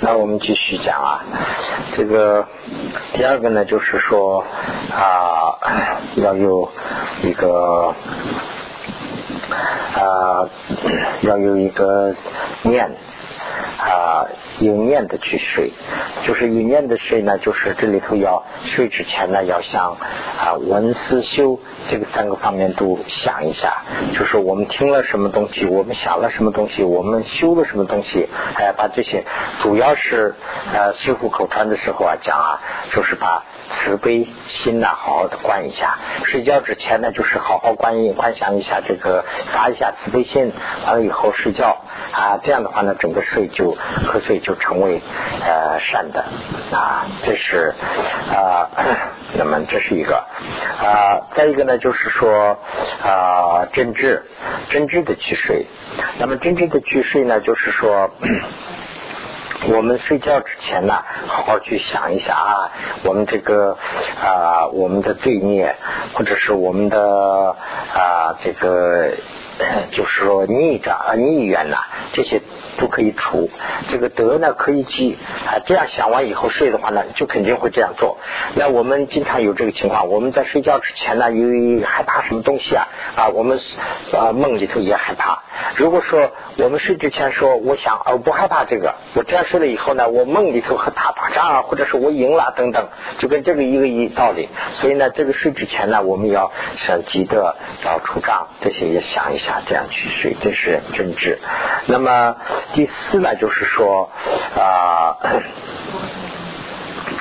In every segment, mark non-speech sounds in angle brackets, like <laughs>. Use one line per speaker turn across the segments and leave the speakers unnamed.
那我们继续讲啊，这个第二个呢，就是说啊，要有一个啊，要有一个念啊。有念的去睡，就是有念的睡呢，就是这里头要睡之前呢，要想啊闻思修这个三个方面都想一下，就是我们听了什么东西，我们想了什么东西，我们修了什么东西，哎，把这些主要是呃师傅口传的时候啊讲啊，就是把慈悲心呐好好的观一下，睡觉之前呢，就是好好观一观想一下这个发一下慈悲心，完了以后睡觉啊，这样的话呢，整个睡就瞌睡。就就成为呃善的。啊，这是啊，<clears throat> 那么这是一个。啊，再一个呢，就是说啊，真挚真挚的去睡。那么真挚的去睡呢，就是说 <clears throat> 我们睡觉之前呢，好好去想一下啊，我们这个啊，我们的罪孽，或者是我们的啊，这个 <laughs> 就是说逆障啊逆缘呐，这些。都可以除，这个德呢可以积啊。这样想完以后睡的话呢，就肯定会这样做。那我们经常有这个情况，我们在睡觉之前呢，由于害怕什么东西啊啊，我们啊梦里头也害怕。如果说我们睡之前说，我想我不害怕这个，我这样睡了以后呢，我梦里头和他打仗啊，或者是我赢了等等，就跟这个一个一道理。所以呢，这个睡之前呢，我们要想积德、要出账，这些也想一下，这样去睡，这是真知。那么。第四呢，就是说啊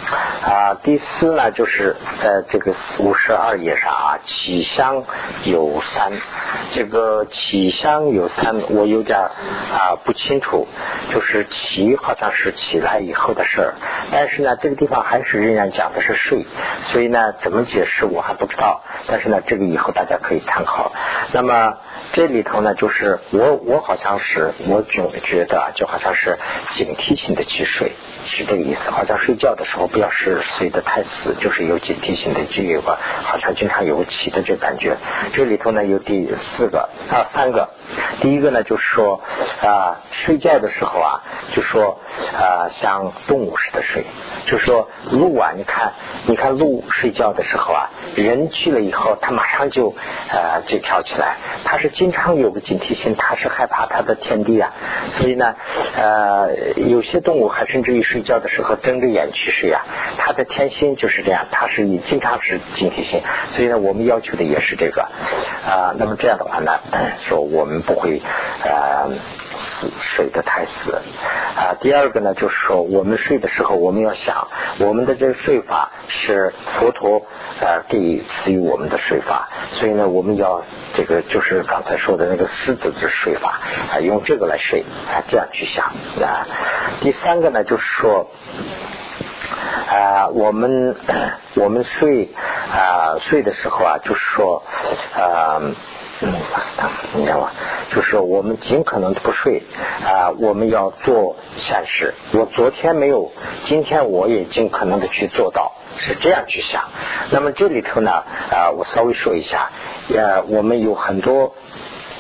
啊，第四呢，就是在这个五十二页上啊，起香有三，这个起香有三，我有点啊不清楚，就是起好像是起来以后的事儿，但是呢，这个地方还是仍然讲的是睡，所以呢，怎么解释我还不知道，但是呢，这个以后大家可以参考。那么。这里头呢，就是我我好像是我总觉得就好像是警惕性的去睡，是这个意思。好像睡觉的时候不要是睡得太死，就是有警惕性的，就有个好像经常有个起的这感觉。这里头呢有第四个啊三个，第一个呢就是说啊睡觉的时候啊就说啊像动物似的睡，就说鹿啊你看你看鹿睡觉的时候啊人去了以后它马上就呃就跳起来，它是。经常有个警惕性，它是害怕它的天地啊，所以呢，呃，有些动物还甚至于睡睡觉的时候睁着眼去睡啊，他的天性就是这样，他是以经常是警惕性，所以呢，我们要求的也是这个啊。那么这样的话呢，<clears throat> 说我们不会呃睡得太死啊。第二个呢，就是说我们睡的时候，我们要想我们的这个睡法是佛陀呃给赐予我们的睡法，所以呢，我们要这个就是刚。才说的那个狮子之睡法啊，用这个来睡啊，这样去想啊。第三个呢，就是说啊，我们我们睡啊睡的时候啊，就是说啊，你知道吗？就是我们尽可能的不睡啊，我们要做善事。我昨天没有，今天我也尽可能的去做到，是这样去想。那么这里头呢啊，我稍微说一下，呃，我们有很多。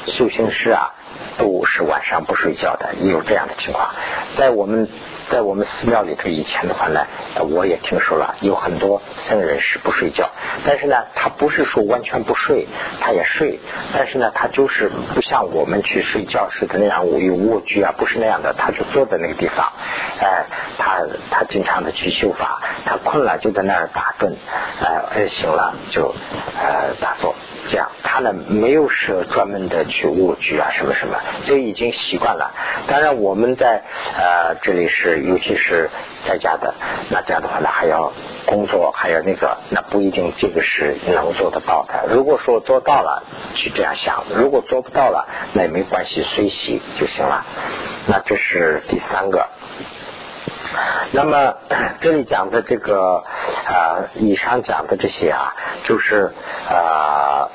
修行师啊，都是晚上不睡觉的，也有这样的情况。在我们在我们寺庙里头，以前的话呢，我也听说了，有很多僧人是不睡觉。但是呢，他不是说完全不睡，他也睡。但是呢，他就是不像我们去睡觉似的那样有卧具啊，不是那样的，他就坐在那个地方。哎，他他经常的去修法，他困了就在那儿打盹，哎，醒了就呃打坐。这样，他呢没有设专门的去卧具啊，什么什么，这已经习惯了。当然，我们在呃这里是，尤其是在家的，那这样的话呢，还要工作，还要那个，那不一定这个是能做得到的。如果说做到了，去这样想；如果做不到了，那也没关系，随喜就行了。那这是第三个。那么 <clears throat> 这里讲的这个啊，以上讲的这些啊，就是啊，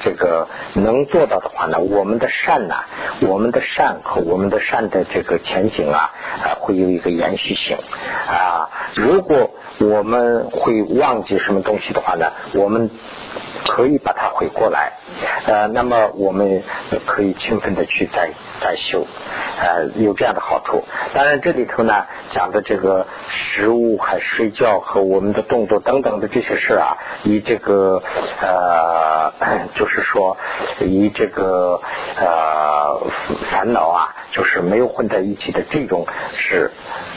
这个能做到的话呢，我们的善呐，我们的善和我们的善的这个前景啊，啊，会有一个延续性啊。如果我们会忘记什么东西的话呢，我们可以把它回过来，呃，那么我们可以勤奋的去再再修，呃，有这样的好处。当然这里头呢讲的这个食物还睡觉和我们的动作等等的这些事啊，以这个呃，<clears throat> 就是说以这个呃烦恼啊，就是没有混在一起的这种是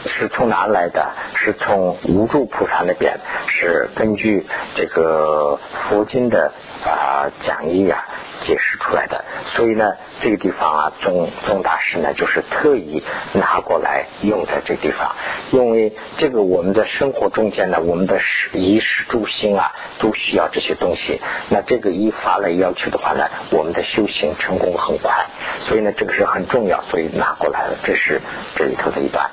是从哪来的？是从无助菩萨那边，是根据这个佛经的啊讲义啊。解释出来的，所以呢，这个地方啊，宗宗大师呢，就是特意拿过来用在这个地方，因为这个我们在生活中间呢，我们的衣食住行啊，都需要这些东西。那这个一发来要求的话呢，我们的修行成功很快，所以呢，这个是很重要，所以拿过来了。这是这里头的一段。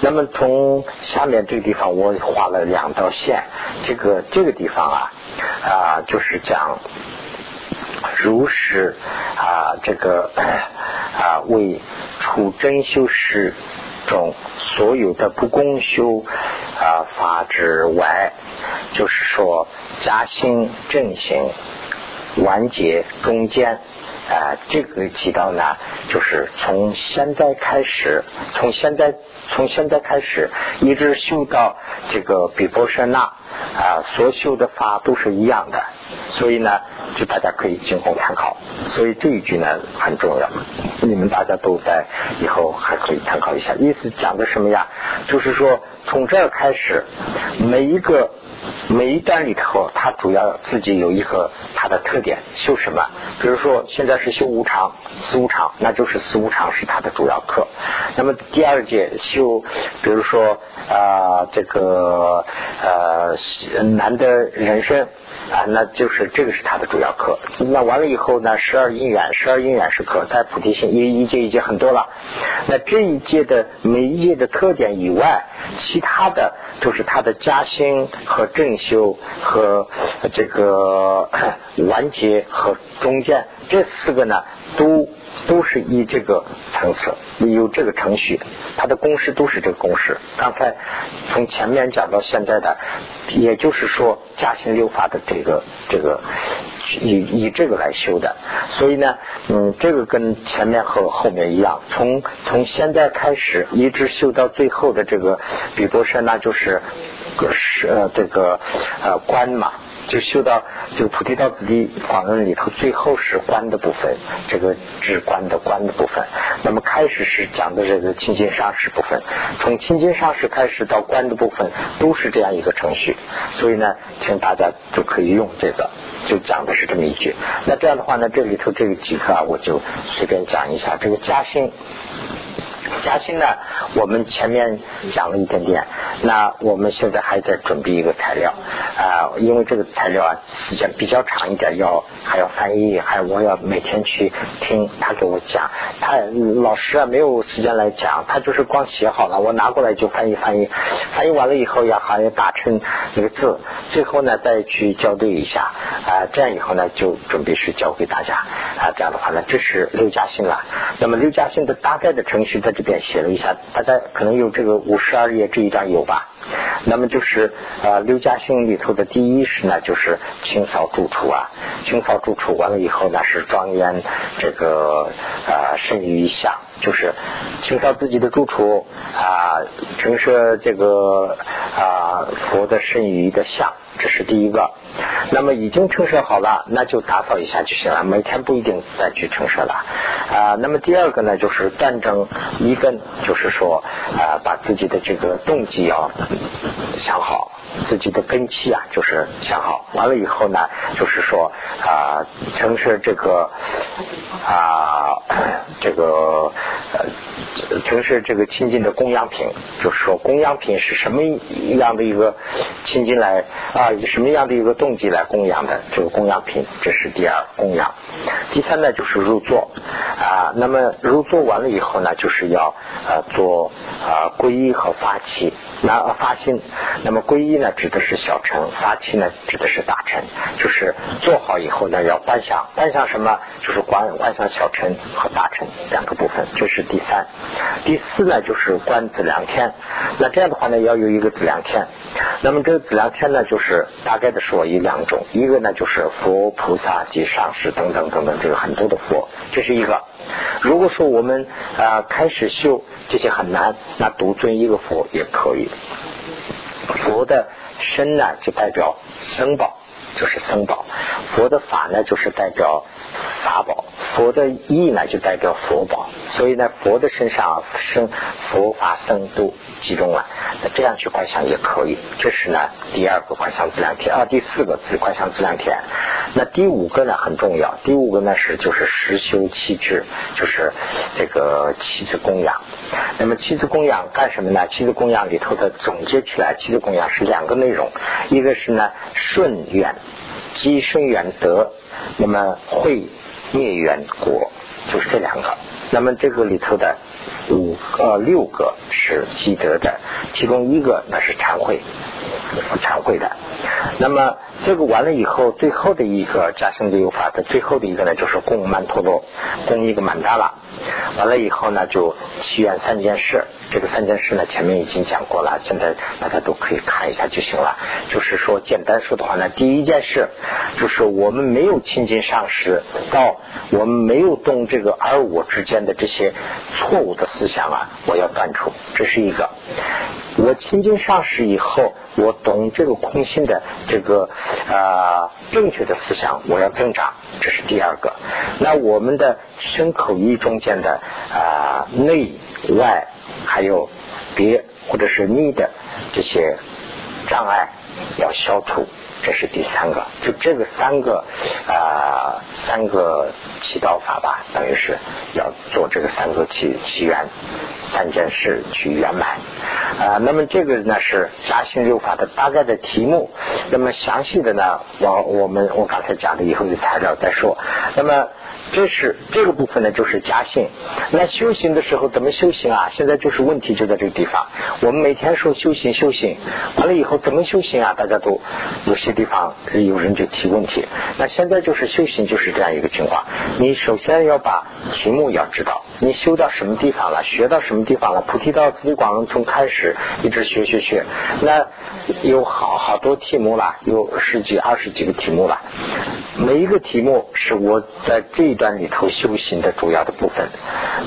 那么从下面这个地方，我画了两道线，这个这个地方啊啊，就是讲。如是啊，这个 <coughs> 啊，为除真修师中所有的不公修啊法之外，就是说加兴正行。完结中间啊，这个提到呢，就是从现在开始，从现在从现在开始，一直修到这个比波舍那啊，所修的法都是一样的。所以呢，就大家可以仅供参考。所以这一句呢很重要，你们大家都在以后还可以参考一下。意思讲的什么呀？就是说从这儿开始，每一个每一段里头，它主要自己有一个它的特点，修什么？比如说现在是修无常、四无常，那就是四无常是它的主要课。那么第二节修，比如说啊这个呃难得人生。啊，那就是这个是他的主要课。那完了以后呢，十二因缘，十二因缘是课，在菩提心一一届一届很多了。那这一届的每一届的特点以外，其他的就是他的加薪和正修和这个 <coughs> 完结和中间这四个呢，都都是以这个层次。有这个程序，它的公式都是这个公式。刚才从前面讲到现在的，也就是说加行六法的这个这个以以这个来修的。所以呢，嗯，这个跟前面和后面一样，从从现在开始一直修到最后的这个比波舍那就是个是呃这个呃观嘛。就修到这个菩提道子地法论里头，最后是观的部分，这个智观的观的部分。那么开始是讲的这个清净上师部分，从清净上师开始到观的部分，都是这样一个程序。所以呢，请大家就可以用这个，就讲的是这么一句。那这样的话呢，这里头这个几课啊，我就随便讲一下这个加兴。嘉兴呢，我们前面讲了一点点，那我们现在还在准备一个材料啊，因为这个材料啊时间比较长一点，要还要翻译，还我要每天去听他给我讲，他老师啊没有时间来讲，他就是光写好了，我拿过来就翻译翻译，翻译完了以后要还要打成那个字，最后呢再去校对一下啊，这样以后呢就准备是教给大家啊，这样的话呢这是六加兴了，那么六加兴的大概的程序在。这边写了一下，大家可能有这个五十二页这一段有吧？那么就是呃，六家兴里头的第一是呢，就是清扫住处啊，清扫住处完了以后呢，是庄严这个啊圣于一相，就是清扫自己的住处啊，陈设这个啊佛的圣于的相。这是第一个，那么已经陈设好了，那就打扫一下就行了，每天不一定再去陈设了啊。那么第二个呢，就是断正一根，就是说啊，把自己的这个动机要想好，自己的根基啊，就是想好。完了以后呢，就是说啊，城市这个啊，这个呃，城市这个亲近的供养品，就是说供养品是什么样的一个亲近来啊？以什么样的一个动机来供养的这个供养品？这是第二供养。第三呢，就是入座啊。那么入座完了以后呢，就是要呃做啊皈依和发起。那发心，那么皈依呢，指的是小乘；发起呢，指的是大乘。就是做好以后呢，要观想，观想什么？就是观观想小乘和大乘两个部分。这是第三。第四呢就是观自量天，那这样的话呢要有一个自量天。那么这个自量天呢就是大概的说有两种，一个呢就是佛菩萨及上师等等等等，这个很多的佛，这是一个。如果说我们啊开始修这些很难，那独尊一个佛也可以。佛的身呢就代表僧宝，就是僧宝；佛的法呢就是代表法宝；佛的意呢就代表佛宝。所以呢，佛的身上生佛法僧都集中了。那这样去观想也可以。这是呢第二个观想自量天啊，第四个自观想自量天。那第五个呢很重要，第五个呢是就是实修七智，就是这个七子供养。那么七子供养干什么呢？七子供养里头的总结起来，七子供养是两个内容，一个是呢顺缘积生远德，那么会灭远果，就是这两个。那么这个里头的五呃六个是积德的，其中一个那是忏悔，忏悔的。那么这个完了以后，最后的一个加生六法的最后的一个呢，就是供曼陀罗，供一个曼达拉。完了以后呢，就祈愿三件事。这个三件事呢，前面已经讲过了，现在大家都可以看一下就行了。就是说，简单说的话呢，第一件事就是我们没有亲近上师，到我们没有动这个而我之间的这些错误的思想啊，我要断除，这是一个。我亲近上师以后，我懂这个空心的这个啊正确的思想，我要增长，这是第二个。那我们的身口意中间的啊内外。还有别或者是逆的这些障碍要消除，这是第三个。就这个三个啊，三个祈祷法吧，等于是要做这个三个祈祈愿三件事去圆满啊。那么这个呢是加行六法的大概的题目。那么详细的呢，我我们我刚才讲的以后的材料再说。那么。这是这个部分呢，就是加性。那修行的时候怎么修行啊？现在就是问题就在这个地方。我们每天说修行修行，完了以后怎么修行啊？大家都有些地方有人就提问题。那现在就是修行就是这样一个情况。你首先要把题目要知道，你修到什么地方了，学到什么地方了。菩提道次第广从开始一直学学学，那有好好多题目了，有十几二十几个题目了。每一个题目是我在这。端里头修行的主要的部分，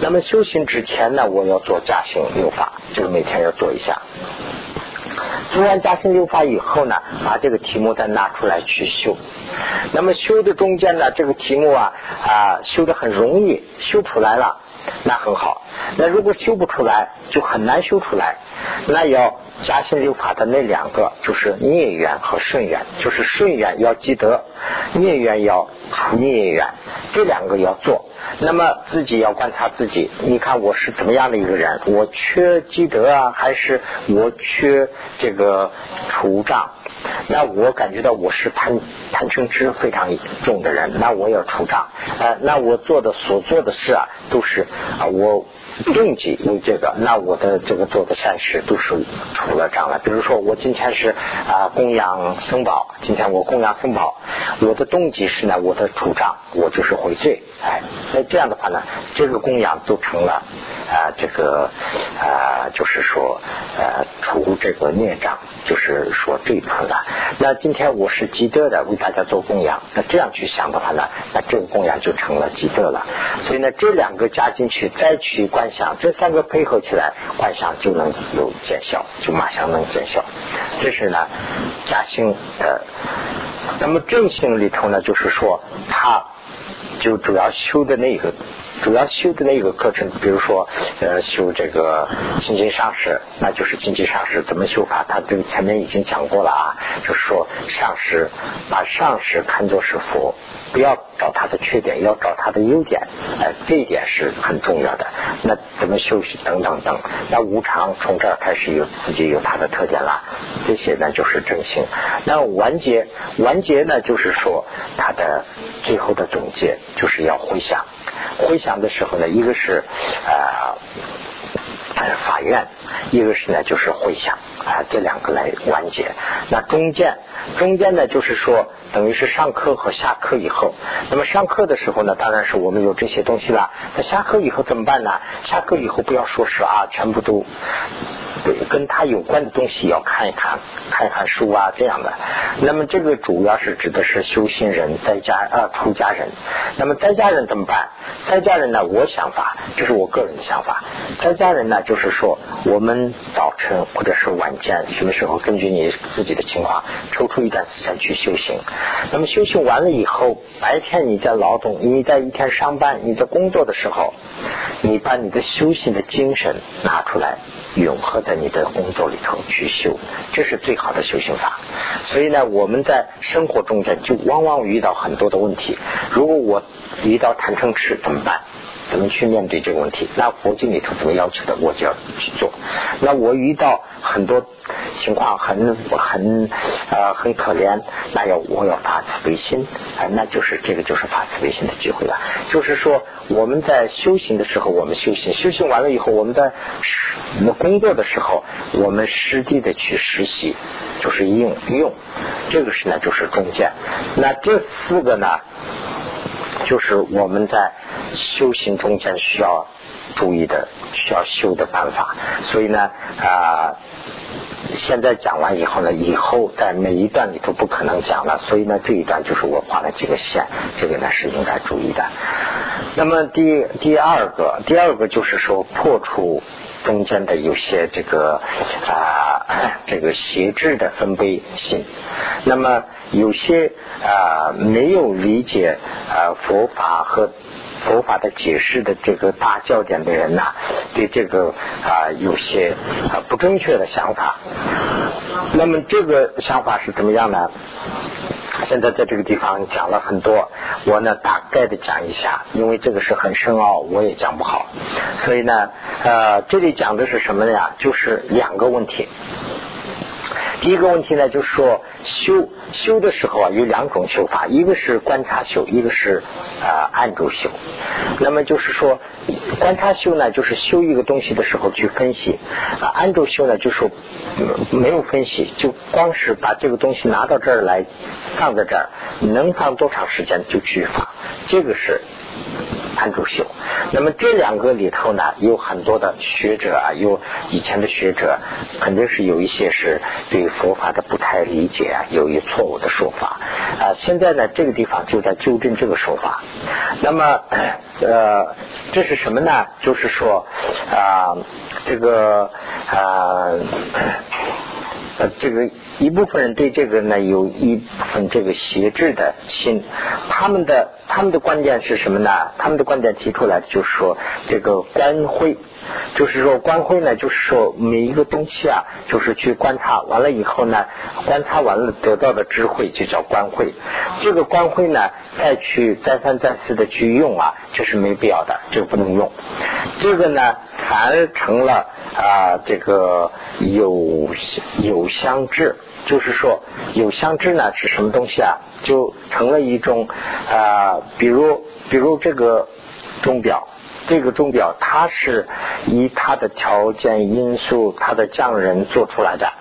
那么修行之前呢，我要做加行六法，就是每天要做一下。做完加行六法以后呢，把这个题目再拿出来去修。那么修的中间呢，这个题目啊啊修的很容易，修出来了，那很好。那如果修不出来，就很难修出来。那要加心六法的那两个，就是孽缘和顺缘，就是顺缘要积德，孽缘要除孽缘，这两个要做。那么自己要观察自己，你看我是怎么样的一个人？我缺积德啊，还是我缺这个除障？那我感觉到我是贪贪嗔痴非常重的人，那我要除障。呃，那我做的所做的事啊，都是啊我。动机为这个，那我的这个做的善事都是除了障了。比如说，我今天是啊供养僧宝，今天我供养僧宝，我的动机是呢，我的除障，我就是悔罪。哎，那这样的话呢，这个供养都成了啊这个啊就是说呃除这个孽障，就是说这一部分了。那今天我是积德的，为大家做供养，那这样去想的话呢，那这个供养就成了积德了。所以呢，这两个加进去，再去幻。想这三个配合起来，幻想就能有见效，就马上能见效。这是呢，假性的。那么正性里头呢，就是说，它就主要修的那个，主要修的那个课程，比如说，呃，修这个心经上师，那就是经济上师怎么修法，他这个前面已经讲过了啊，就是说上师把上师看作是佛。不要找他的缺点，要找他的优点，哎，这一点是很重要的。那怎么休息等等等，那无常从这儿开始有自己有它的特点了。这些呢就是正性。那完结完结呢，就是说他的最后的总结就是要回想。回想的时候呢，一个是啊。法院，一个是呢就是回想啊，这两个来完结。那中间中间呢就是说等于是上课和下课以后，那么上课的时候呢，当然是我们有这些东西了。那下课以后怎么办呢？下课以后不要说是啊，全部都。跟他有关的东西要看一看，看一看书啊这样的。那么这个主要是指的是修行人在家啊出家人。那么在家人怎么办？在家人呢，我想法，这是我个人的想法。在家人呢，就是说我们早晨或者是晚间，什么时候根据你自己的情况抽出一段时间去修行。那么修行完了以后，白天你在劳动，你在一天上班，你在工作的时候，你把你的修行的精神拿出来。永恒在你的工作里头去修，这是最好的修行法。所以呢，我们在生活中间就往往遇到很多的问题。如果我遇到贪嗔痴怎么办？怎么去面对这个问题？那佛经里头怎么要求的，我就要去做。那我遇到很多情况很很呃很可怜，那要我要发慈悲心，啊，那就是这个就是发慈悲心的机会了。就是说我们在修行的时候，我们修行修行完了以后，我们在我们工作的时候，我们实地的去实习，就是应用。这个是呢，就是中间。那这四个呢？就是我们在修行中间需要注意的、需要修的办法。所以呢，啊，现在讲完以后呢，以后在每一段里头不可能讲了。所以呢，这一段就是我画了几个线，这个呢是应该注意的。那么第第二个，第二个就是说破除。中间的有些这个啊，<clears throat> 这个邪智的分别性，那么有些啊没有理解啊佛法和佛法的解释的这个大教典的人呐，对这个啊有些啊不正确的想法。那么这个想法是怎么样呢？现在在这个地方讲了很多，我呢大概的讲一下，因为这个是很深奥，我也讲不好，所以呢，呃，这里讲的是什么呀？就是两个问题。第一个问题呢，就是说修修的时候啊，有两种修法，一个是观察修，一个是啊按住修。那么就是说，观察修呢，就是修一个东西的时候去分析；啊按住修呢，就说没有分析，就光是把这个东西拿到这儿来放在这儿，能放多长时间就去放，这个是。安住修，那么这两个里头呢，有很多的学者啊，有以前的学者，肯定是有一些是对佛法的不太理解啊，有一错误的说法啊。现在呢，这个地方就在纠正这个说法。那么呃，这是什么呢？就是说啊，这个啊。这个一部分人对这个呢，有一部分这个邪智的心，他们的他们的观点是什么呢？他们的观点提出来就是说，这个观慧，就是说观慧呢，就是说每一个东西啊，就是去观察完了以后呢，观察完了得到的智慧就叫观慧。这个观慧呢，再去再三再四的去用啊，这是没必要的，这个不能用。这个呢，反而成了。啊，这个有有相制，就是说有相知呢是什么东西啊？就成了一种啊，比如比如这个钟表，这个钟表它是以它的条件因素、它的匠人做出来的，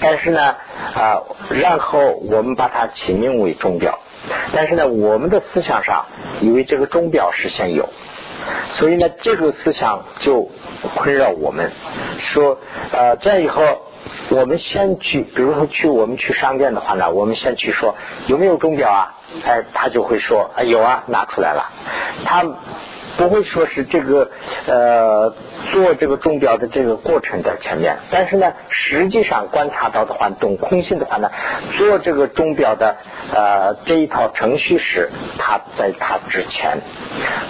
但是呢啊，然后我们把它起名为钟表，但是呢，我们的思想上以为这个钟表是先有。所以呢，这个思想就困扰我们。说，呃，这样以后，我们先去，比如说去我们去商店的话呢，我们先去说有没有钟表啊？哎，他就会说，啊，有啊，拿出来了。他。不会说是这个呃做这个钟表的这个过程在前面，但是呢，实际上观察到的话，懂空性的话呢，做这个钟表的呃这一套程序时，它在它之前，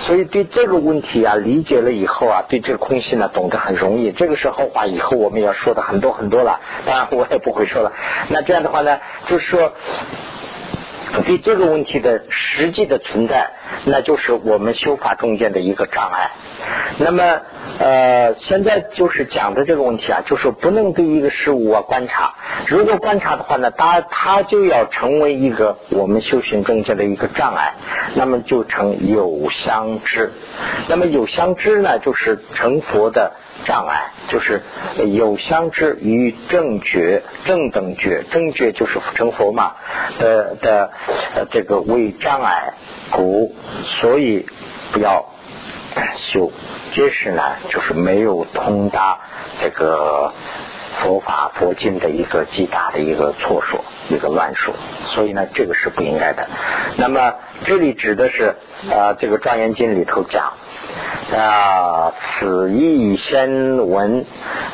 所以对这个问题啊理解了以后啊，对这个空性呢懂得很容易。这个时候话以后我们要说的很多很多了，当然我也不会说了。那这样的话呢，就是说。对这个问题的实际的存在，那就是我们修法中间的一个障碍。那么呃，现在就是讲的这个问题啊，就是不能对一个事物啊观察。如果观察的话呢，它它就要成为一个我们修行中间的一个障碍，那么就成有相知。那么有相知呢，就是成佛的障碍，就是有相知与正觉、正等觉、正觉就是成佛嘛的的这个为障碍故，所以不要修。这是呢，就是没有通达这个佛法佛经的一个极大的一个错说，一个乱说，所以呢，这个是不应该的。那么这里指的是啊，这个《庄严经》里头讲啊，此意先闻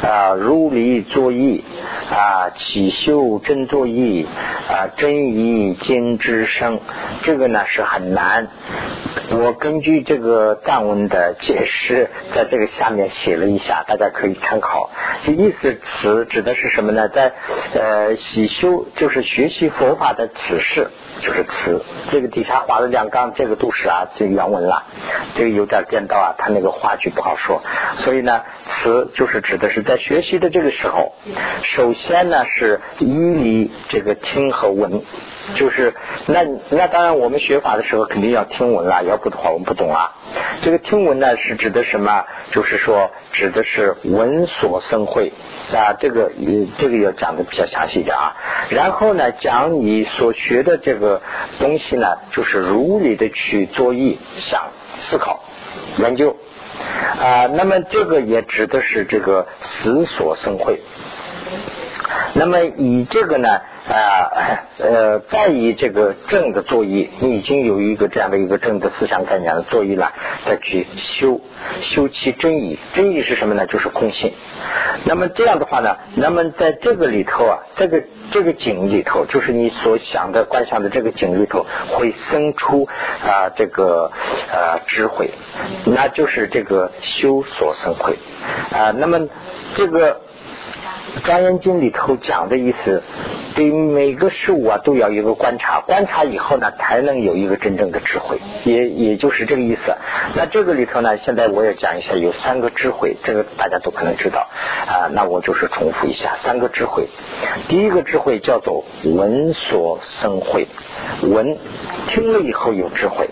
啊，如理作意啊，起修真作意啊，真意经之声，这个呢是很难。我根据这个藏文的解释，在这个下面写了一下，大家可以参考。这意思词指的是什么呢？在呃喜修就是学习佛法的此事，就是词。这个底下画了两杠，这个都是啊，这原文了。这个有点颠倒啊，他那个话句不好说。所以呢，词就是指的是在学习的这个时候，首先呢是依离这个听和闻。就是那那当然，我们学法的时候肯定要听闻了，要不的话我们不懂啊。这个听闻呢是指的什么？就是说指的是闻所生慧啊。这个这个要讲的比较详细一点啊。然后呢，讲你所学的这个东西呢，就是如理的去作意、想、思考、研究啊。那么这个也指的是这个思所生慧。那么以这个呢？啊呃，再以这个正的作意，你已经有一个这样的一个正的思想概念的作意了，再去修修其真意。真意是什么呢？就是空性。那么这样的话呢，那么在这个里头啊，这个这个景里头，就是你所想的观想的这个景里头，会生出啊这个呃智慧，那就是这个修所生慧啊。那么这个。《庄严经》里头讲的意思，对每个事物啊都要有一个观察，观察以后呢，才能有一个真正的智慧，也也就是这个意思。那这个里头呢，现在我也讲一下，有三个智慧，这个大家都可能知道啊。那我就是重复一下，三个智慧。第一个智慧叫做闻所生慧，闻听了以后有智慧。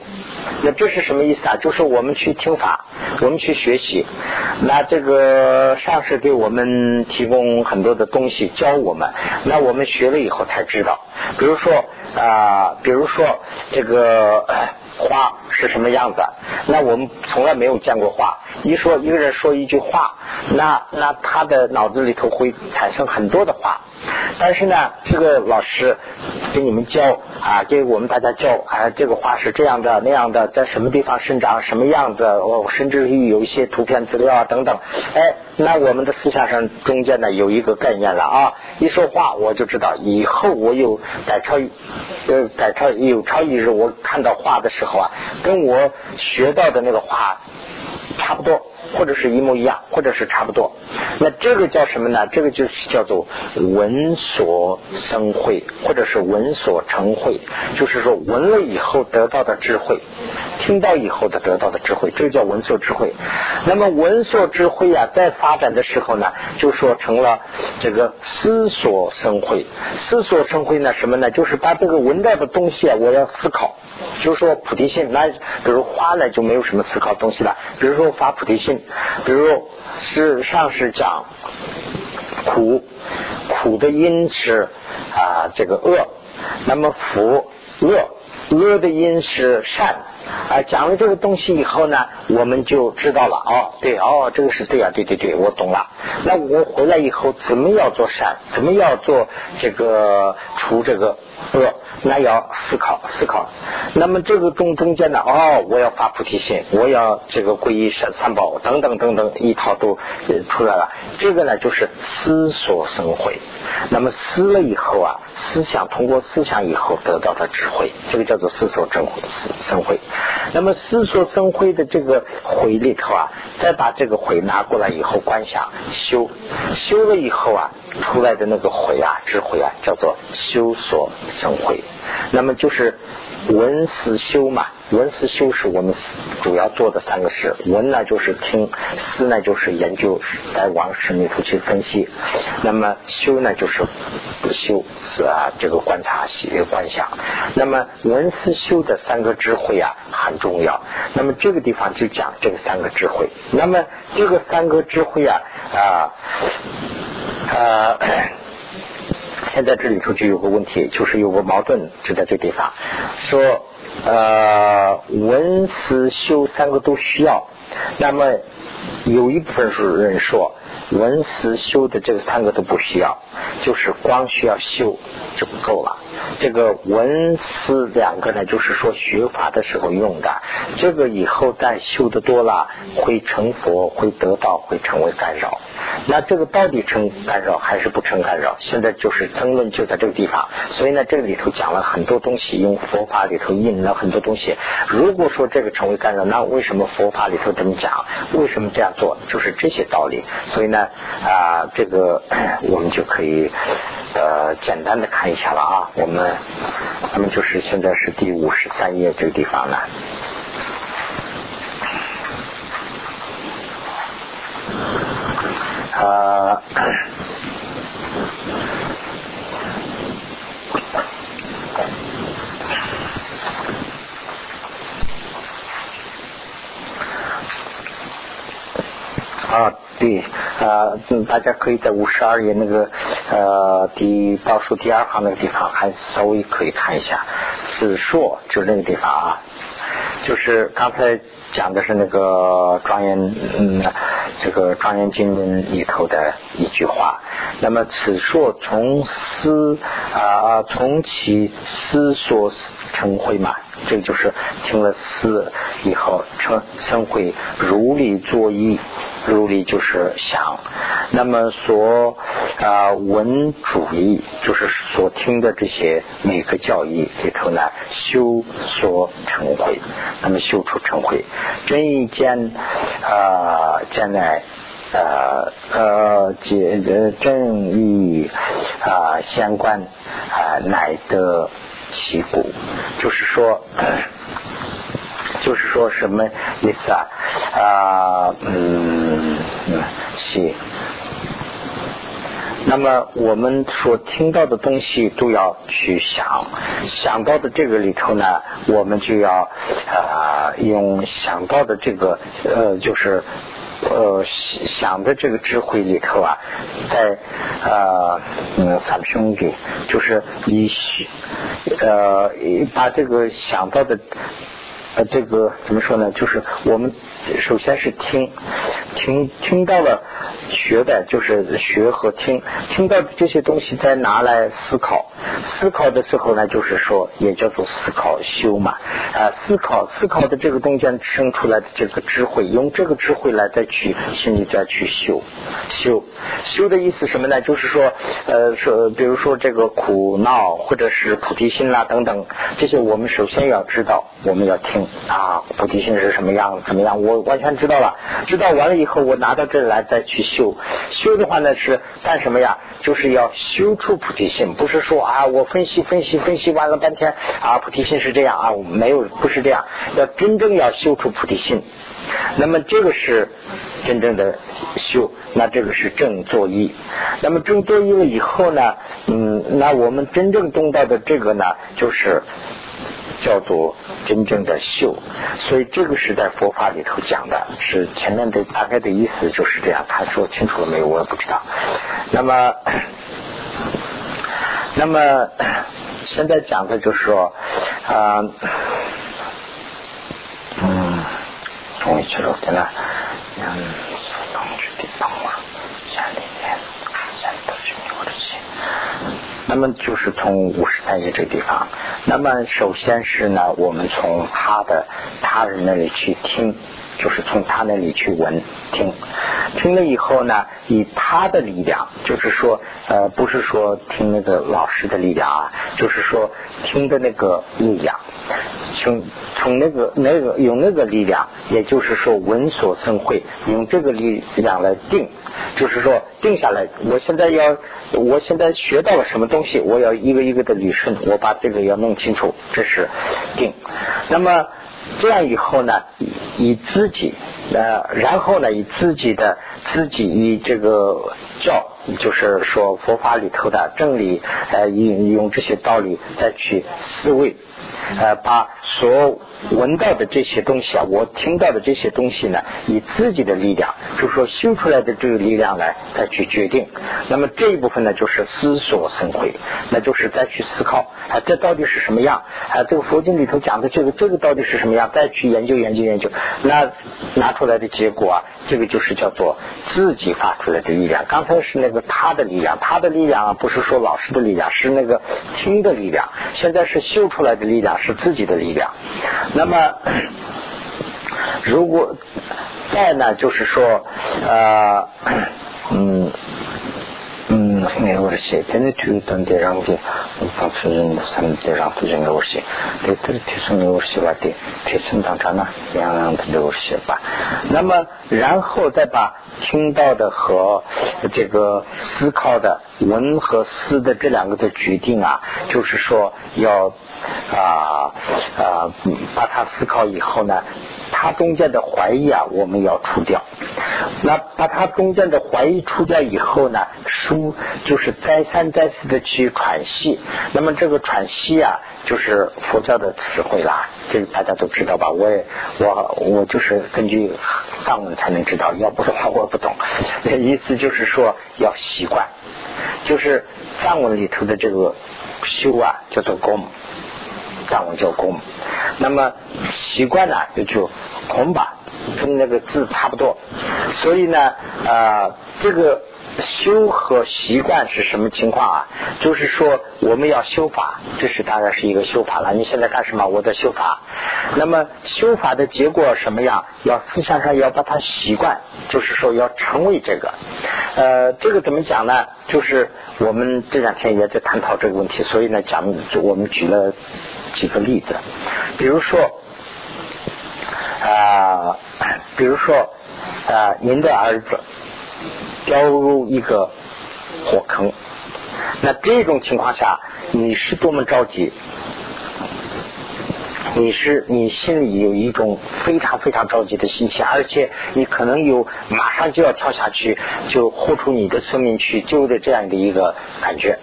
那这是什么意思啊？就是我们去听法，我们去学习。那这个上师给我们提供很多的东西教我们，那我们学了以后才知道。比如说啊，比如说这个花是什么样子，那我们从来没有见过花。一说一个人说一句话，那那他的脑子里头会产生很多的话。但是呢，这个老师给你们教啊，给我们大家教啊，这个花是这样的那样的，在什么地方生长，什么样子，哦，甚至于有一些图片资料啊等等，哎，那我们的思想上中间呢有一个概念了啊，一说话我就知道，以后我有改朝呃改朝有朝一日我看到画的时候啊，跟我学到的那个画差不多。或者是一模一样，或者是差不多，那这个叫什么呢？这个就是叫做闻所生慧，或者是闻所成慧，就是说闻了以后得到的智慧，听到以后的得到的智慧，这个叫闻所智慧。那么闻所智慧啊，在发展的时候呢，就说成了这个思所生慧。思所生慧呢，什么呢？就是把这个闻到的东西啊，我要思考。就是说菩提心，那比如花呢就没有什么思考东西了。比如说发菩提心，比如是上是讲苦，苦的因是啊这个恶，那么福恶，恶的因是善。啊，讲了这个东西以后呢，我们就知道了。哦，对，哦，这个是对啊，对对对，我懂了。那我回来以后怎么要做善？怎么要做这个除这个恶？那要思考思考。那么这个中中间呢，哦，我要发菩提心，我要这个皈依三三宝等等等等，一套都出来了。这个呢，就是思所生慧。那么思了以后啊，思想通过思想以后得到的智慧，这个叫做思所生生慧。那么思所生慧的这个慧里头啊，再把这个慧拿过来以后观想修，修了以后啊，出来的那个慧啊，智慧啊，叫做修所生慧。那么就是闻思修嘛。闻思修是我们主要做的三个事。闻呢就是听，思呢就是研究，在往事里头去分析。那么修呢就是修是啊，这个观察、观想。那么闻思修的三个智慧啊很重要。那么这个地方就讲这三个智慧。那么这个三个智慧啊啊啊，现在这里头就有个问题，就是有个矛盾，就在这地方说。呃，文思修三个都需要，那么有一部分是人说文思修的这个三个都不需要，就是光需要修就够了。这个文思两个呢，就是说学法的时候用的，这个以后再修的多了，会成佛，会得到，会成为干扰。那这个到底成干扰还是不成干扰？现在就是争论就在这个地方。所以呢，这个里头讲了很多东西，用佛法里头印了很多东西。如果说这个成为干扰，那为什么佛法里头这么讲？为什么这样做？就是这些道理。所以呢，啊，这个 <coughs> 我们就可以呃简单的看一下了啊。我，那么就是现在是第五十三页这个地方了。啊，啊，对，啊，大家可以在五十二页那个呃第倒数第二行那个地方，还稍微可以看一下，子硕就是那个地方啊，就是刚才。讲的是那个庄严，嗯，这个庄严经文里头的一句话。那么此说从思啊，从其思所成慧嘛，这就是听了思以后成生慧，如理作意。如理就是想，那么所啊闻主义就是所听的这些每个教义里头呢，修所成慧，那么修出成慧，真意见啊见来呃呃解正义啊相关啊乃得其故，就是说。就是说什么意思啊？啊，嗯，行。那么我们所听到的东西都要去想，想到的这个里头呢，我们就要啊用想到的这个呃，就是呃想的这个智慧里头啊，在呃嗯三兄弟，就是你呃把这个想到的。呃，这个怎么说呢？就是我们首先是听，听听到了学的，就是学和听，听到的这些东西再拿来思考，思考的时候呢，就是说也叫做思考修嘛啊，思考思考的这个东西生出来的这个智慧，用这个智慧来再去心里再去修修修的意思什么呢？就是说呃说，比如说这个苦恼或者是菩提心啦等等，这些我们首先要知道，我们要听。啊，菩提心是什么样？怎么样？我完全知道了。知道完了以后，我拿到这里来再去修。修的话呢，是干什么呀？就是要修出菩提心，不是说啊，我分析分析分析完了半天啊，菩提心是这样啊，没有，不是这样。要真正要修出菩提心，那么这个是真正的修，那这个是正作意。那么正作意了以后呢，嗯，那我们真正动到的这个呢，就是。叫做真正的秀，所以这个是在佛法里头讲的，是前面的大概的意思就是这样。他说清楚了没有？我也不知道。那么，<coughs> 那么现在讲的就是说，啊，嗯，终于去了，对了，嗯。那么就是从五十三页这个地方，那么首先是呢，我们从他的他人那里去听就是从他那里去闻听，听了以后呢，以他的力量，就是说呃，不是说听那个老师的力量啊，就是说听的那个力量，从从那个那个用那个力量，也就是说闻所生慧，用这个力量来定，就是说定下来，我现在要，我现在学到了什么东西，我要一个一个的捋顺，我把这个要弄清楚，这是定。那么这样以后呢，以自己呃，然后呢，以自己的自己以这个教，就是说佛法里头的正理，呃，用用这些道理再去思维。呃，把所闻到的这些东西啊，我听到的这些东西呢，以自己的力量，就是说修出来的这个力量来再去决定。那么这一部分呢，就是思索生慧，那就是再去思考啊，这到底是什么样？啊，这个佛经里头讲的这个这个到底是什么样？再去研究研究研究，那拿出来的结果啊，这个就是叫做自己发出来的力量。刚才是那个他的力量，他的力量啊，不是说老师的力量，是那个听的力量。现在是修出来的力量。是自己的力量。那么，如果再呢，就是说，呃，嗯。嗯，那我是真的去当地让的，放出人三地让出人我是，对这提升我是吧的，提升当场呢，两样的我是吧。那么，然后再把听到的和这个思考的闻和思的这两个的决定啊，就是说要啊啊把它思考以后呢。他中间的怀疑啊，我们要除掉。那把他中间的怀疑除掉以后呢，书就是再三再四的去喘息。那么这个喘息啊，就是佛教的词汇啦，这个大家都知道吧？我也我我就是根据藏文才能知道，要不的话我不懂。意思就是说要习惯，就是藏文里头的这个修啊，叫做功。藏文叫功，那么习惯呢就就空吧，跟那个字差不多。所以呢，啊，这个修和习惯是什么情况啊？就是说我们要修法，这是当然是一个修法了。你现在干什么？我在修法。那么修法的结果什么样？要思想上要把它习惯，就是说要成为这个。呃，这个怎么讲呢？就是我们这两天也在探讨这个问题，所以呢，讲我们举了。举个例子，比如说啊，比如说啊，您的儿子掉入一个火坑，那这种情况下，你是多么着急？你是你心里有一种非常非常着急的心情，而且你可能有马上就要跳下去，就豁出你的生命去救的这样的一个感觉。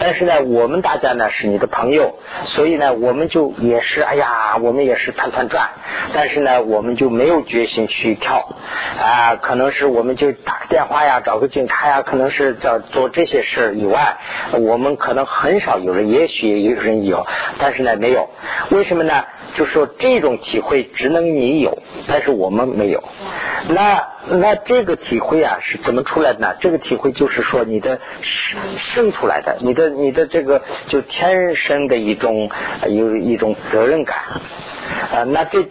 但是呢，我们大家呢是你的朋友，所以呢，我们就也是哎呀，我们也是团团转。但是呢，我们就没有决心去跳啊，可能是我们就打个电话呀，找个警察呀，可能是在做这些事以外，我们可能很少有人，也许有人有，但是呢，没有。为什么呢？就说这种体会只能你有，但是我们没有。那那这个体会啊是怎么出来的呢？这个体会就是说你的生生出来的，你的你的这个就天生的一种有一种责任感啊。那这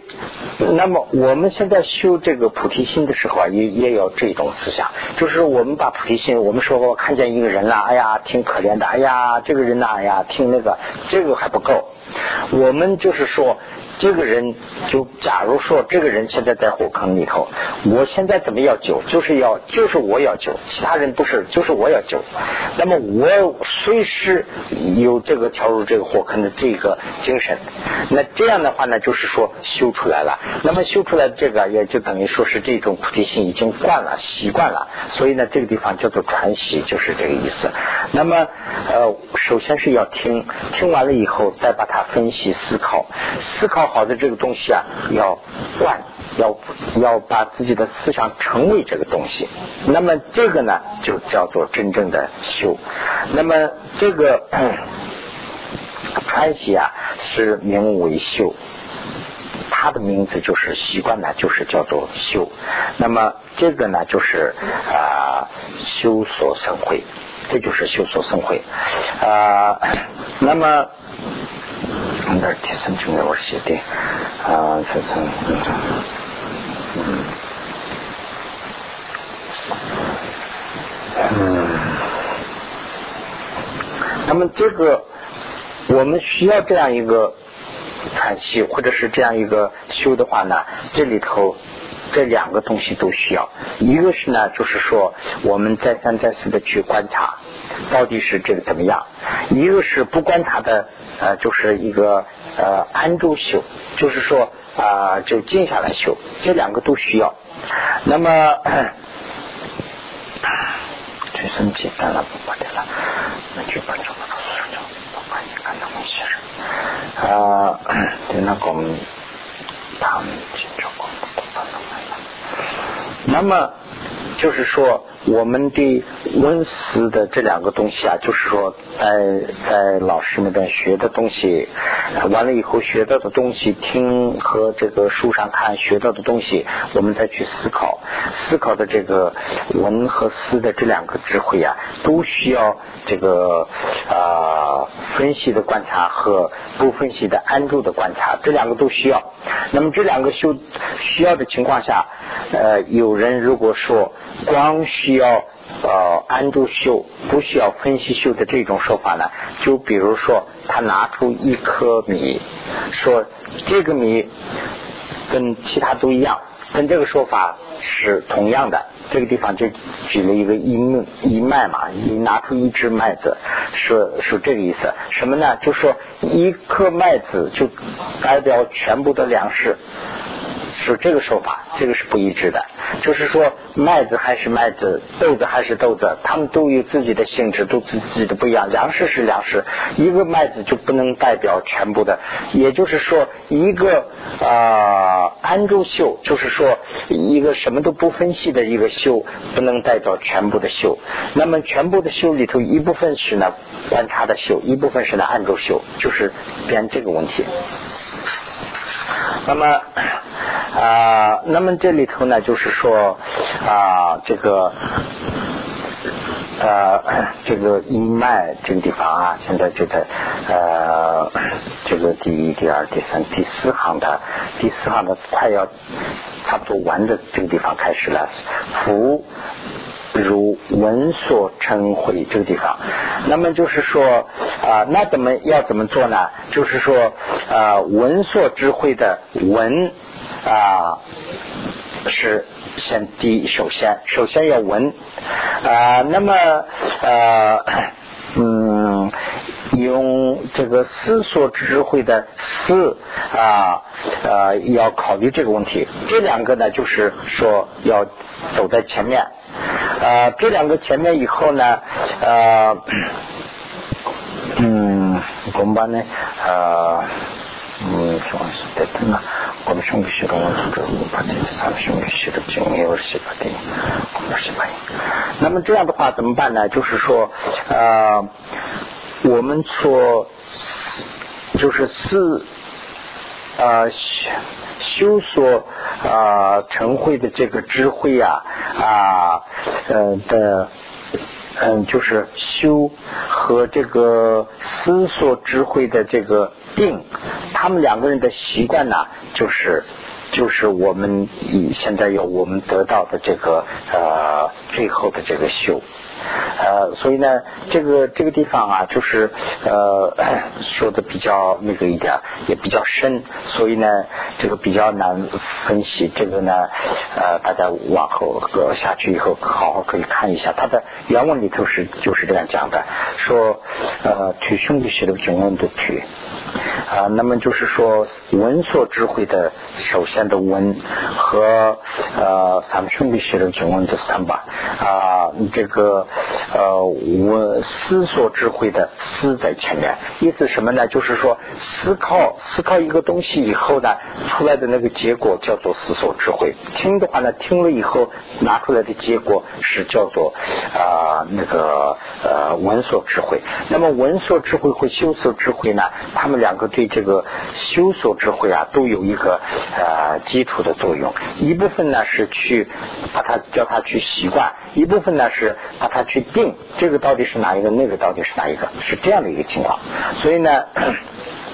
那么我们现在修这个菩提心的时候啊，也也有这种思想，就是我们把菩提心，我们说我看见一个人了，哎呀挺可怜的，哎呀这个人呐，哎呀挺那个，这个还不够。我们就是说。这个人就假如说这个人现在在火坑里头，我现在怎么要救？就是要就是我要救，其他人不是，就是我要救。那么我随时有这个跳入这个火坑的这个精神。那这样的话呢，就是说修出来了。那么修出来这个也就等于说是这种菩提心已经惯了、习惯了。所以呢，这个地方叫做传习，就是这个意思。那么呃，首先是要听，听完了以后再把它分析、思考、思考。好的，这个东西啊，要惯，要要把自己的思想成为这个东西。那么这个呢，就叫做真正的修。那么这个川西啊，是名为修，它的名字就是习惯呢，就是叫做修。那么这个呢，就是啊，修所生慧，这就是修所生慧啊。那么。那提升就我写的啊，这是嗯，那么这个我们需要这样一个喘息，或者是这样一个修的话呢，这里头这两个东西都需要。一个是呢，就是说我们再三再四的去观察，到底是这个怎么样；一个是不观察的，呃，就是一个呃安住修，就是说啊，就静下来修，这两个都需要。那么。<clears throat> 最生简单了，不管的了，那就把这个都说掉，不管你看怎么写上。啊，<clears throat> 对那个我们他们清楚过，不管怎么样。那么就是说。我们的温思的这两个东西啊，就是说，在在老师那边学的东西，完了以后学到的东西，听和这个书上看学到的东西，我们再去思考，思考的这个文和思的这两个智慧啊，都需要这个啊分析的观察和不分析的安住的观察，这两个都需要。那么这两个修需要的情况下，呃，有人如果说光需要呃安住修，不需要分析修的这种说法呢？就比如说，他拿出一颗米，说这个米跟其他都一样，跟这个说法是同样的。这个地方就举了一个一一麦嘛，你拿出一只麦子，说说这个意思，什么呢？就说一颗麦子就代表全部的粮食。是这个说法，这个是不一致的。就是说，麦子还是麦子，豆子还是豆子，它们都有自己的性质，都自己的不一样。粮食是粮食，一个麦子就不能代表全部的。也就是说，一个啊安住秀，就是说一个什么都不分析的一个秀，不能代表全部的秀。那么全部的秀里头，一部分是呢观察的秀，一部分是呢安住秀，就是编这个问题。那么啊，那么这里头呢，就是说啊，这个呃，这个一脉这个地方啊，现在就在呃，这个第一、第二、第三、第四行的第四行的快要差不多完的这个地方开始了，福。如文所称会这个地方，那么就是说啊，那怎么要怎么做呢？就是说啊，文所智慧的文啊是先第一，首先首先要闻啊，那么呃嗯，用这个思索智慧的思啊呃要考虑这个问题，这两个呢就是说要走在前面。呃，这两个前面以后呢，呃，嗯，我们把呢，呃，嗯，什么是对的呢？我们兄弟学的，我们这个把这三个兄弟学的经验我写不定，我们写不定。那么这样的话怎么办呢？就是说，呃，我们说，就是四，呃。修所啊成慧的这个智慧啊啊呃的嗯就是修和这个思索智慧的这个定，他们两个人的习惯呢，就是就是我们以现在有我们得到的这个呃最后的这个修。呃，所以呢，这个这个地方啊，就是呃 <clears throat> 说的比较那个一点，也比较深，所以呢，这个比较难分析。这个呢，呃，大家往后下去以后，好好可以看一下，它的原文里头是就是这样讲的，说呃，取兄弟写的中文的取。啊，那么就是说文所智慧的首先的文和呃咱们兄弟写的中文的三吧啊，这个呃我思索智慧的思在前面，意思什么呢？就是说思考思考一个东西以后呢，出来的那个结果叫做思索智慧。听的话呢，听了以后拿出来的结果是叫做啊那个呃文所智慧。那么文所智慧和修所智慧呢，他们两个对这个修所智慧啊，都有一个呃基础的作用。一部分呢是去把它叫它去习惯，一部分呢是把他去定。这个到底是哪一个？那个到底是哪一个？是这样的一个情况。所以呢，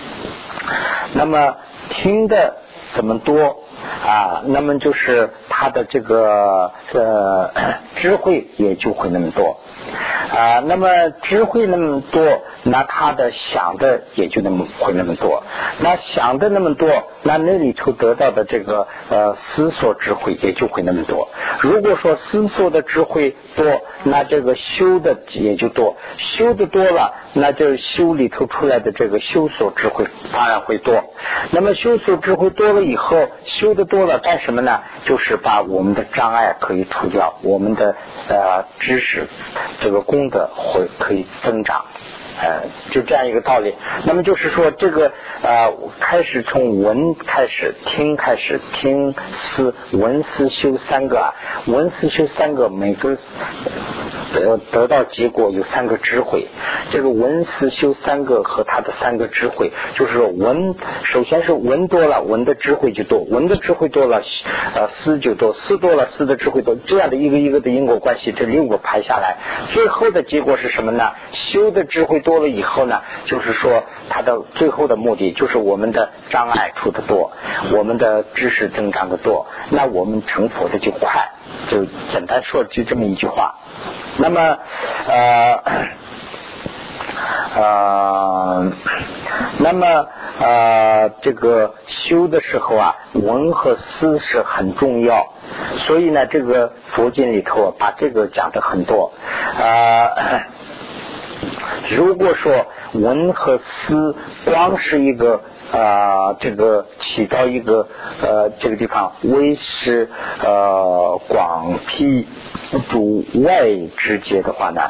<clears throat> 那么听的怎么多，啊，那么就是他的这个呃智慧也就会那么多啊，那么智慧那么多，那他的想的也就那么会那么多，那想的那么多，那那里头得到的这个呃思索智慧也就会那么多。如果说思索的智慧多，那这个修的也就多，修的多了，那就修里头出来的这个修所智慧当然会多。那么修所智慧多了以后，修的多了干什么呢？就是把我们的障碍可以除掉，我们的呃知识这个功德会可以增长。呃，就这样一个道理。那么就是说，这个呃，开始从闻开始，听开始，听思闻思修三个啊，闻思修三个，每个得得到结果有三个智慧。这个闻思修三个和他的三个智慧，就是说闻，首先是闻多了，闻的智慧就多；闻的智慧多了，呃，思就多；思多了，思的智慧多。这样的一个一个的因果关系，这六个排下来，最后的结果是什么呢？修的智慧多。多了以后呢，就是说，它的最后的目的就是我们的障碍出的多，我们的知识增长的多，那我们成佛的就快。就简单说，就这么一句话。那么，呃，呃，那么呃，这个修的时候啊，闻和思是很重要，所以呢，这个佛经里头把这个讲的很多啊。如果说文和思光是一个啊，这个起到一个呃这个地方为是呃广辟主外之节的话呢？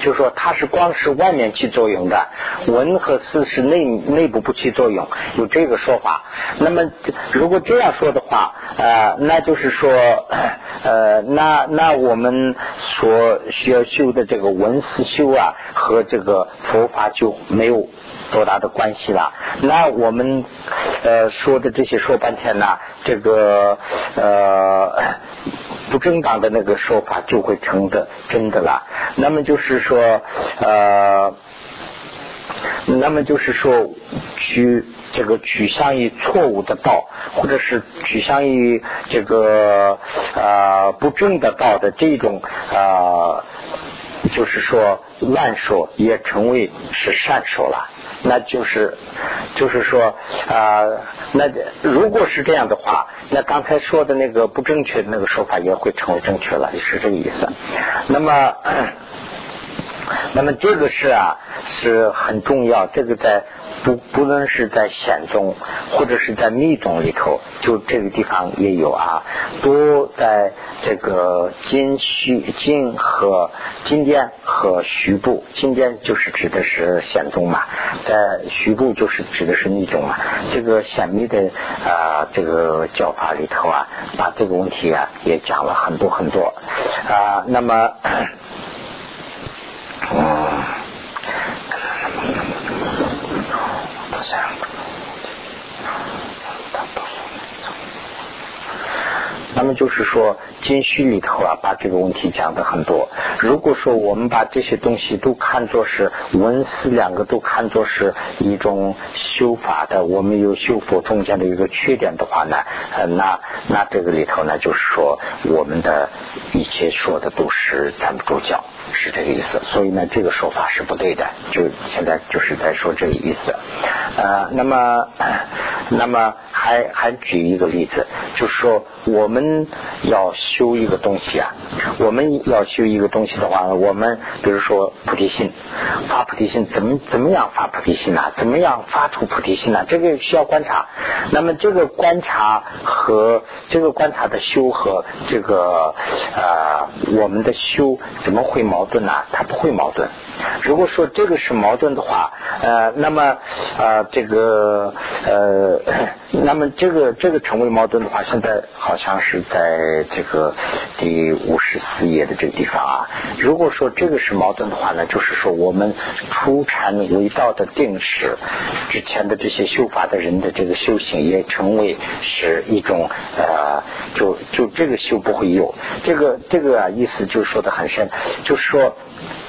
就是说，它是光是外面起作用的，文和思是内内部不起作用，有这个说法。那么，如果这样说的话，呃，那就是说，呃，那那我们所需要修的这个文思修啊，和这个佛法就没有多大的关系了。那我们呃说的这些说半天呢，这个呃。不正当的那个说法就会成的真的了。那么就是说，呃，那么就是说，取这个取向于错误的道，或者是取向于这个呃不正的道的这种呃，就是说乱说也成为是善说了。那就是，就是说啊，那如果是这样的话，那刚才说的那个不正确的那个说法也会成为正确了，是这个意思。那么，那么这个事啊，是很重要，这个在。不不论是在显宗或者是在密宗里头，就这个地方也有啊，都在这个金虚金和经典和虚部，经典就是指的是显宗嘛，在虚部就是指的是密宗嘛。这个显密的啊这个教法里头啊，把这个问题啊也讲了很多很多啊。那么，嗯。那么就是说，经虚里头啊，把这个问题讲的很多。如果说我们把这些东西都看作是文思两个都看作是一种修法的，我们有修佛中间的一个缺点的话呢，呃，那那这个里头呢，就是说我们的一切说的都是站不住脚，是这个意思。所以呢，这个说法是不对的。就现在就是在说这个意思。呃，那么那么还还举一个例子，就是说我们。要修一个东西啊，我们要修一个东西的话，我们比如说菩提心，发菩提心怎么怎么样发菩提心呢？怎么样发出菩提心呢？这个需要观察。那么这个观察和这个观察的修和这个呃我们的修怎么会矛盾呢？它不会矛盾。如果说这个是矛盾的话，呃，那么呃这个呃，<coughs> 那么这个这个成为矛盾的话，现在好像是。在这个第五十四页的这个地方啊。如果说这个是矛盾的话呢，就是说我们初禅为道的定式之前的这些修法的人的这个修行也成为是一种呃，就就这个修不会有这个这个啊意思就说的很深，就是说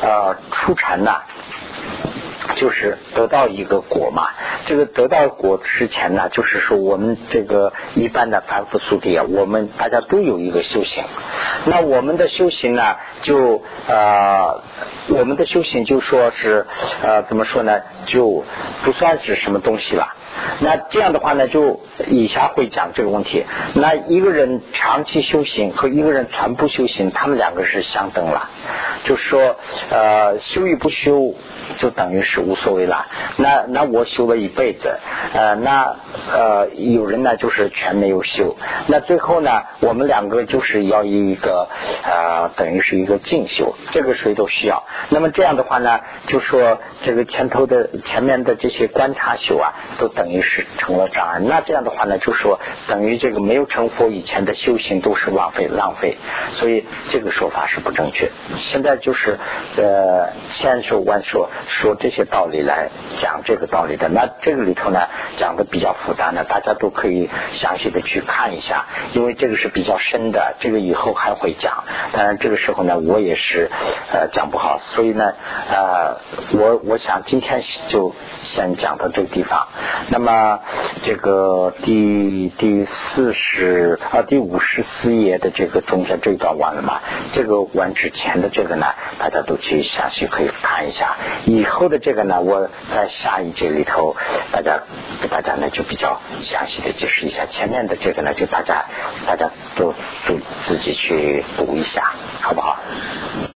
呃初禅呐。就是得到一个果嘛。这个得到果之前呢，就是说我们这个一般的凡夫俗地啊，我们大家都有一个修行。那我们的修行呢，就呃，我们的修行就说是呃，怎么说呢，就不算是什么东西了。那这样的话呢，就以下会讲这个问题。那一个人长期修行和一个人全部修行，他们两个是相等了。就说，呃，修与不修，就等于是无所谓了。那那我修了一辈子，呃，那呃有人呢就是全没有修。那最后呢，我们两个就是要一个呃，等于是一个进修，这个谁都需要。那么这样的话呢，就说这个前头的前面的这些观察修啊，都。等于是成了障碍，那这样的话呢，就说等于这个没有成佛以前的修行都是浪费浪费，所以这个说法是不正确。现在就是呃千说万说说这些道理来讲这个道理的，那这个里头呢讲的比较复杂呢，大家都可以详细的去看一下，因为这个是比较深的，这个以后还会讲。当然这个时候呢，我也是呃讲不好，所以呢呃我我想今天就先讲到这个地方。那么这个第第四十啊第五十四页的这个中间这一段完了嘛？这个完之前的这个大家都去详细可以看一下。以后的这个呢，我在下一节里头，大家给大家呢就比较详细的解释一下。前面的这个呢，就大家大家都都自己去读一下，好不好？